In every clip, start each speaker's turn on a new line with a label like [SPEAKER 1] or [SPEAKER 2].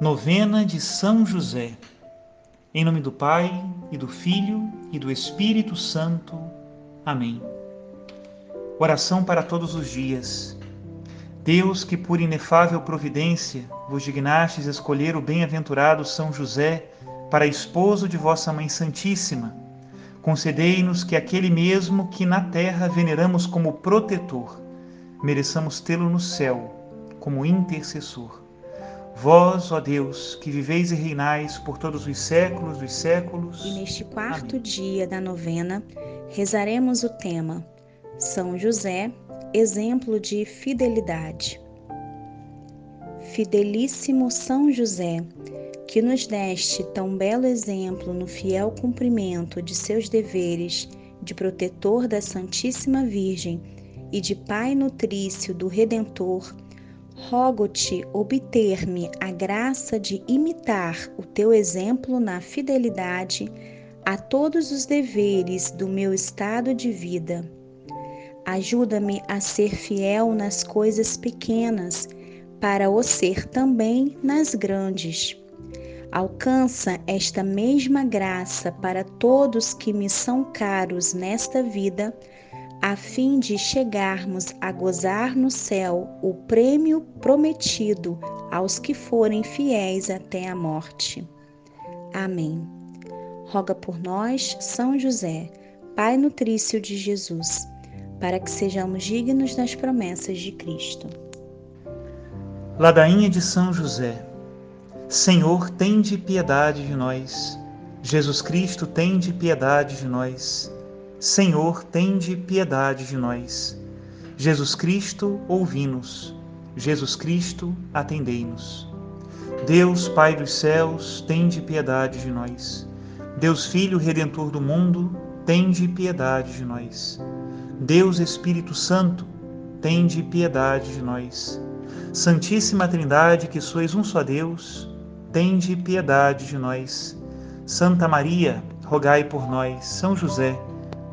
[SPEAKER 1] Novena de São José. Em nome do Pai, e do Filho, e do Espírito Santo. Amém. Oração para todos os dias. Deus, que por inefável providência vos dignastes escolher o bem-aventurado São José para esposo de vossa Mãe Santíssima, concedei-nos que aquele mesmo que na terra veneramos como protetor, mereçamos tê-lo no céu como intercessor Vós, ó Deus, que viveis e reinais por todos os séculos dos séculos.
[SPEAKER 2] E neste quarto Amém. dia da novena, rezaremos o tema São José, exemplo de fidelidade. Fidelíssimo São José, que nos deste tão belo exemplo no fiel cumprimento de seus deveres de protetor da Santíssima Virgem e de Pai nutrício do Redentor, rogo-te obter-me a graça de imitar o teu exemplo na fidelidade a todos os deveres do meu estado de vida. Ajuda-me a ser fiel nas coisas pequenas, para o ser também nas grandes. Alcança esta mesma graça para todos que me são caros nesta vida a fim de chegarmos a gozar no céu o prêmio prometido aos que forem fiéis até a morte. Amém. Roga por nós, São José, Pai nutrício de Jesus, para que sejamos dignos das promessas de Cristo.
[SPEAKER 1] Ladainha de São José. Senhor, tende piedade de nós. Jesus Cristo, tende piedade de nós. Senhor, tende piedade de nós. Jesus Cristo, ouvi-nos. Jesus Cristo, atendei-nos. Deus, Pai dos céus, tende piedade de nós. Deus Filho Redentor do mundo, tende piedade de nós. Deus Espírito Santo, tende piedade de nós. Santíssima Trindade, que sois um só Deus, tende piedade de nós. Santa Maria, rogai por nós. São José,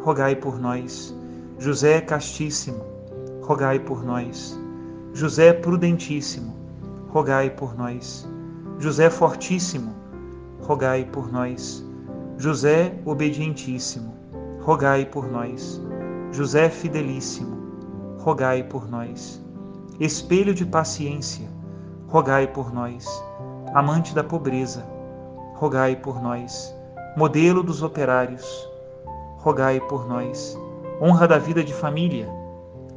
[SPEAKER 1] rogai por nós. José Castíssimo, rogai por nós. José Prudentíssimo, rogai por nós. José Fortíssimo, rogai por nós. José Obedientíssimo, rogai por nós. José Fidelíssimo, rogai por nós. Espelho de paciência, rogai por nós. Amante da pobreza, rogai por nós. Modelo dos operários, rogai por nós. Honra da vida de família,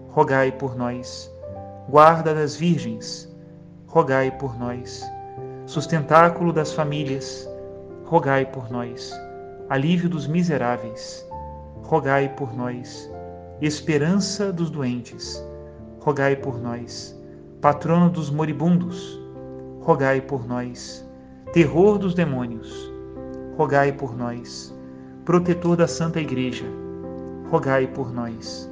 [SPEAKER 1] rogai por nós. Guarda das virgens, rogai por nós. Sustentáculo das famílias, rogai por nós. Alívio dos miseráveis, rogai por nós. Esperança dos doentes, rogai por nós. Patrono dos moribundos, rogai por nós. Terror dos demônios, rogai por nós protetor da Santa Igreja, rogai por nós.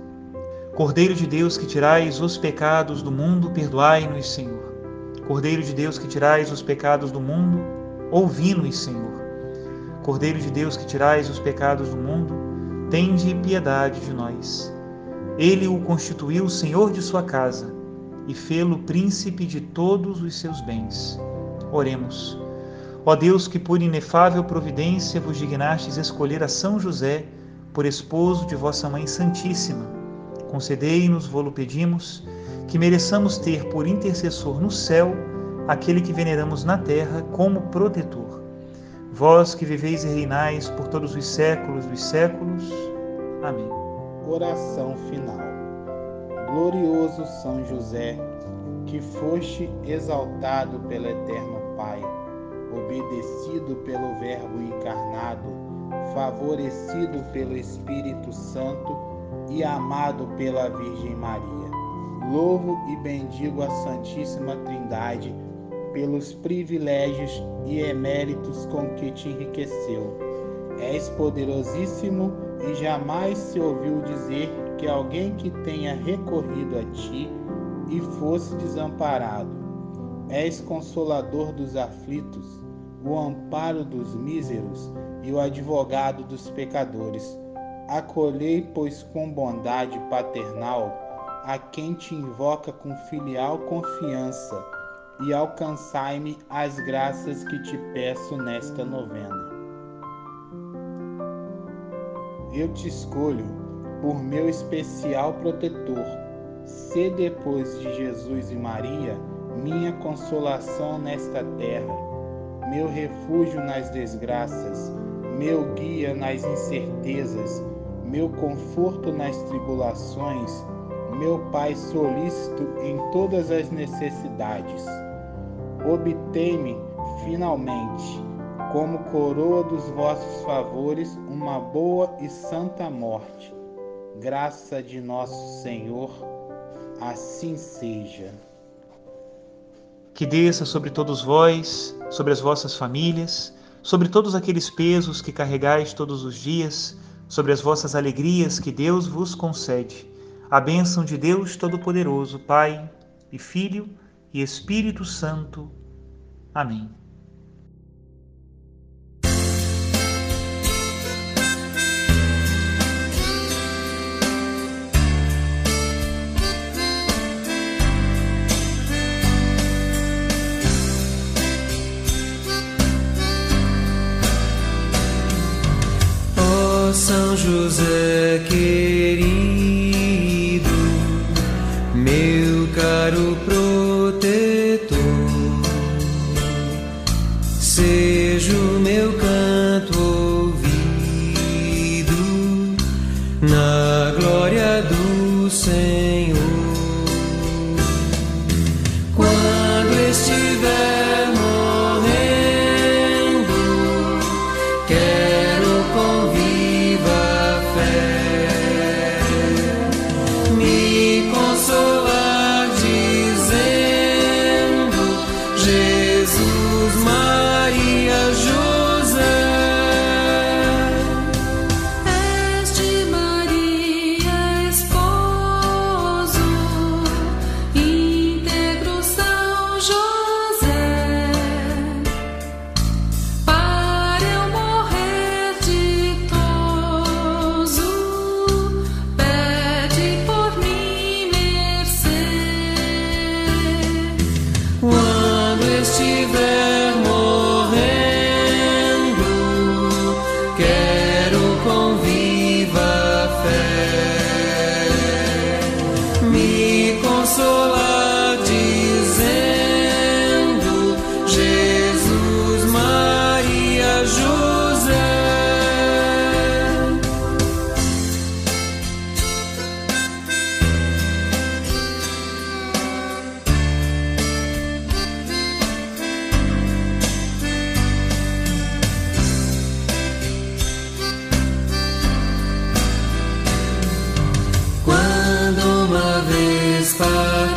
[SPEAKER 1] Cordeiro de Deus que tirais os pecados do mundo, perdoai-nos, Senhor. Cordeiro de Deus que tirais os pecados do mundo, ouvi-nos, Senhor. Cordeiro de Deus que tirais os pecados do mundo, tende piedade de nós. Ele o constituiu Senhor de sua casa e fê-lo príncipe de todos os seus bens. Oremos. Ó Deus, que por inefável providência vos dignastes escolher a São José por esposo de vossa Mãe Santíssima, concedei-nos, vô-lo pedimos, que mereçamos ter por intercessor no céu aquele que veneramos na terra como protetor. Vós que viveis e reinais por todos os séculos dos séculos. Amém.
[SPEAKER 3] Oração final. Glorioso São José, que foste exaltado pelo Eterno Pai obedecido pelo Verbo encarnado, favorecido pelo Espírito Santo e amado pela Virgem Maria. Louvo e bendigo a Santíssima Trindade, pelos privilégios e eméritos com que te enriqueceu. És poderosíssimo e jamais se ouviu dizer que alguém que tenha recorrido a ti e fosse desamparado. És consolador dos aflitos, o amparo dos míseros e o advogado dos pecadores. Acolhei, pois, com bondade paternal a quem te invoca com filial confiança e alcançai-me as graças que te peço nesta novena. Eu te escolho por meu especial protetor. Se depois de Jesus e Maria, minha consolação nesta terra, meu refúgio nas desgraças, meu guia nas incertezas, meu conforto nas tribulações, meu Pai solícito em todas as necessidades. Obtei-me, finalmente, como coroa dos vossos favores, uma boa e santa morte. Graça de nosso Senhor, assim seja.
[SPEAKER 1] Que desça sobre todos vós, sobre as vossas famílias, sobre todos aqueles pesos que carregais todos os dias, sobre as vossas alegrias que Deus vos concede a bênção de Deus Todo-Poderoso, Pai e Filho e Espírito Santo. Amém.
[SPEAKER 4] São José querido